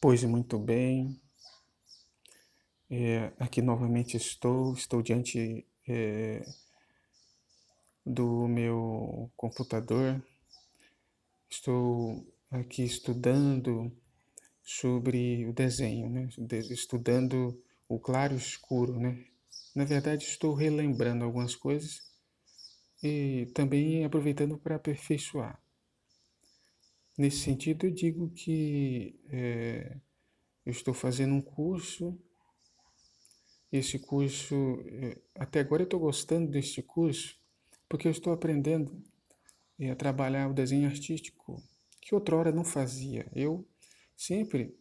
Pois muito bem, é, aqui novamente estou, estou diante é, do meu computador, estou aqui estudando sobre o desenho, né? estudando o claro escuro. Né? Na verdade, estou relembrando algumas coisas e também aproveitando para aperfeiçoar. Nesse sentido, eu digo que é, eu estou fazendo um curso. Esse curso, é, até agora eu estou gostando desse curso, porque eu estou aprendendo é, a trabalhar o desenho artístico, que outrora não fazia. Eu sempre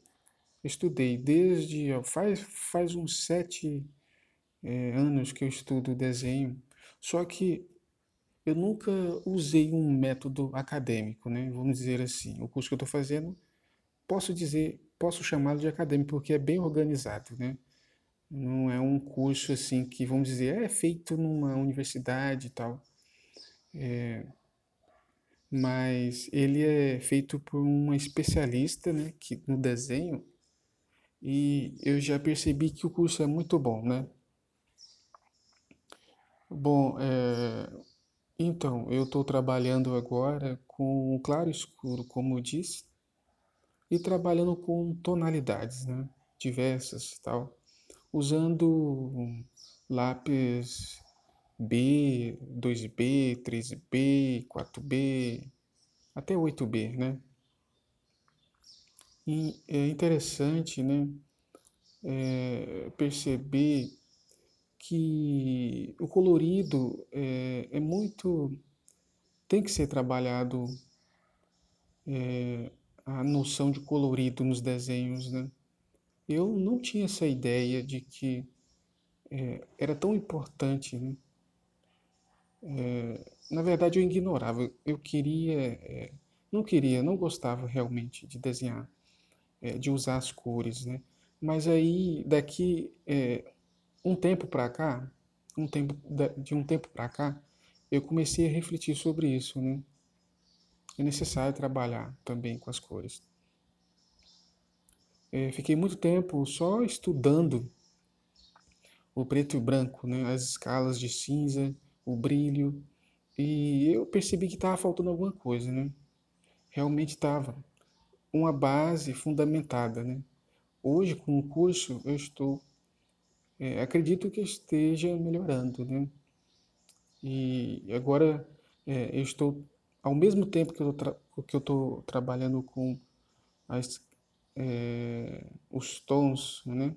estudei, desde faz, faz uns sete é, anos que eu estudo desenho, só que eu nunca usei um método acadêmico, né? Vamos dizer assim. O curso que eu estou fazendo, posso dizer, posso chamá-lo de acadêmico porque é bem organizado, né? Não é um curso assim que, vamos dizer, é feito numa universidade e tal. É, mas ele é feito por uma especialista, né, que, no desenho, e eu já percebi que o curso é muito bom, né? Bom, é, então, eu estou trabalhando agora com o claro escuro, como eu disse, e trabalhando com tonalidades, né? Diversas tal, usando lápis B, 2B, 3B, 4B, até 8B, né? E é interessante, né? É, perceber que o colorido é, é muito. tem que ser trabalhado é, a noção de colorido nos desenhos, né? Eu não tinha essa ideia de que é, era tão importante, né? É, na verdade, eu ignorava. Eu queria, é, não queria, não gostava realmente de desenhar, é, de usar as cores, né? Mas aí, daqui um tempo para cá, um tempo de um tempo para cá, eu comecei a refletir sobre isso, né? É necessário trabalhar também com as cores. É, fiquei muito tempo só estudando o preto e branco, né? As escalas de cinza, o brilho, e eu percebi que estava faltando alguma coisa, né? Realmente estava uma base fundamentada, né? Hoje, com o curso, eu estou é, acredito que esteja melhorando, né? E agora é, eu estou, ao mesmo tempo que eu estou trabalhando com as, é, os tons, né?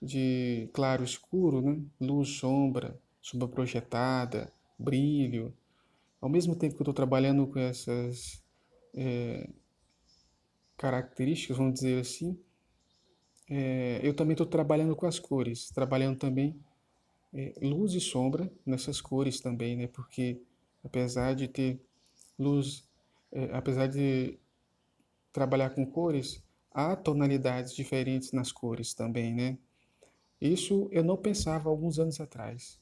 De claro, escuro, né? Luz, sombra, sombra projetada, brilho. Ao mesmo tempo que eu estou trabalhando com essas é, características, vamos dizer assim, é, eu também estou trabalhando com as cores, trabalhando também é, luz e sombra nessas cores também, né? Porque apesar de ter luz, é, apesar de trabalhar com cores, há tonalidades diferentes nas cores também, né? Isso eu não pensava alguns anos atrás.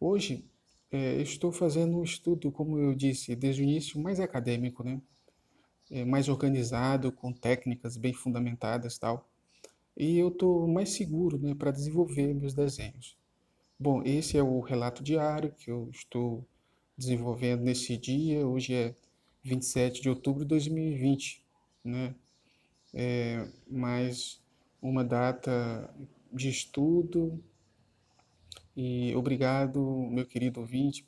Hoje é, estou fazendo um estudo, como eu disse, desde o início mais acadêmico, né? É, mais organizado, com técnicas bem fundamentadas, tal e eu estou mais seguro né, para desenvolver meus desenhos. Bom, esse é o relato diário que eu estou desenvolvendo nesse dia. Hoje é 27 de outubro de 2020, né? É mais uma data de estudo. E obrigado, meu querido ouvinte,